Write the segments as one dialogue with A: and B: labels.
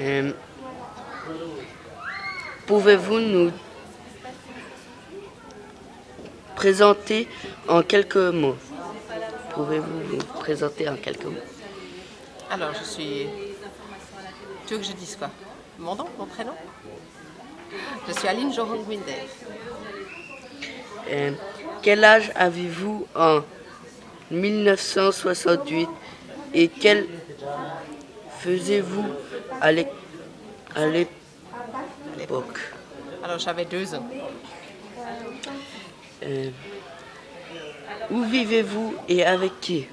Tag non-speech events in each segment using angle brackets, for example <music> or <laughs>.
A: Euh, Pouvez-vous nous présenter en quelques mots? Pouvez-vous vous présenter en quelques mots?
B: Alors, je suis. Tu veux que je dise quoi? Mon nom, mon prénom? Je suis Aline Johan Gwinder.
A: Euh, Quel âge avez-vous en 1968 et quel faisiez-vous à l'é- à l'époque?
B: Alors, j'avais deux ans.
A: Euh, Où vivez-vous et avec qui?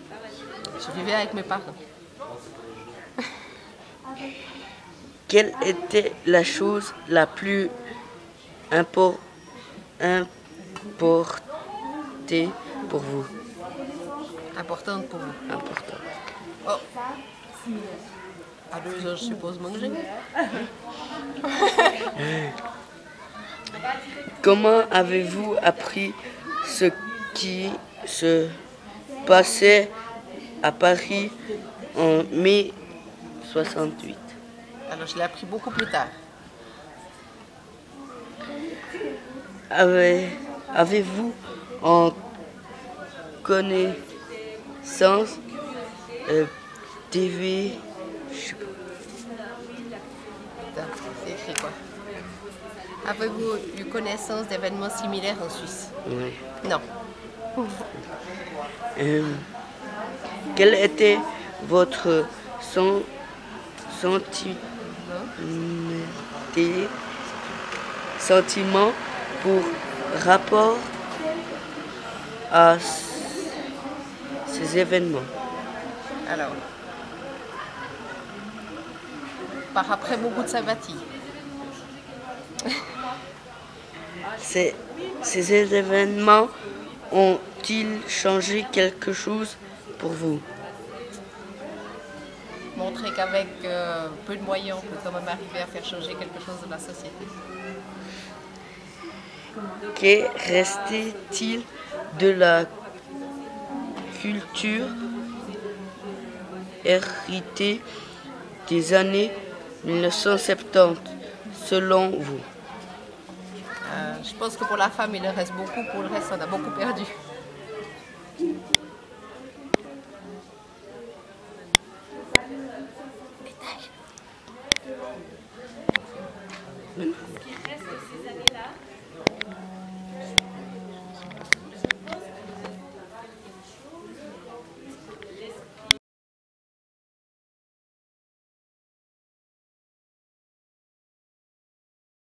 B: Je vivais avec mes parents. <laughs>
A: Quelle était la chose la plus impor- importée pour vous?
B: Importante pour vous.
A: Importante.
B: Oh À deux ans, je suppose manger. <laughs>
A: Comment avez-vous appris ce qui se passait à Paris en mai 68
B: Alors, je l'ai appris beaucoup plus tard.
A: Avez- Avez-vous en connaissance euh, TV je sais pas.
B: C'est écrit quoi Avez-vous eu connaissance d'événements similaires en Suisse
A: Ouais.
B: Non.
A: Euh, quel était votre sen- senti- sentiment pour rapport à ces événements?
B: Alors. Après beaucoup de sympathie.
A: Ces, ces événements ont-ils changé quelque chose pour vous?
B: Montrer qu'avec euh, peu de moyens, on peut quand même arriver à faire changer quelque chose de la société.
A: Que restait-il de la culture héritée des années 1970 selon vous
B: Euh, je pense que pour la femme, il en reste beaucoup. Pour le reste, on a beaucoup perdu.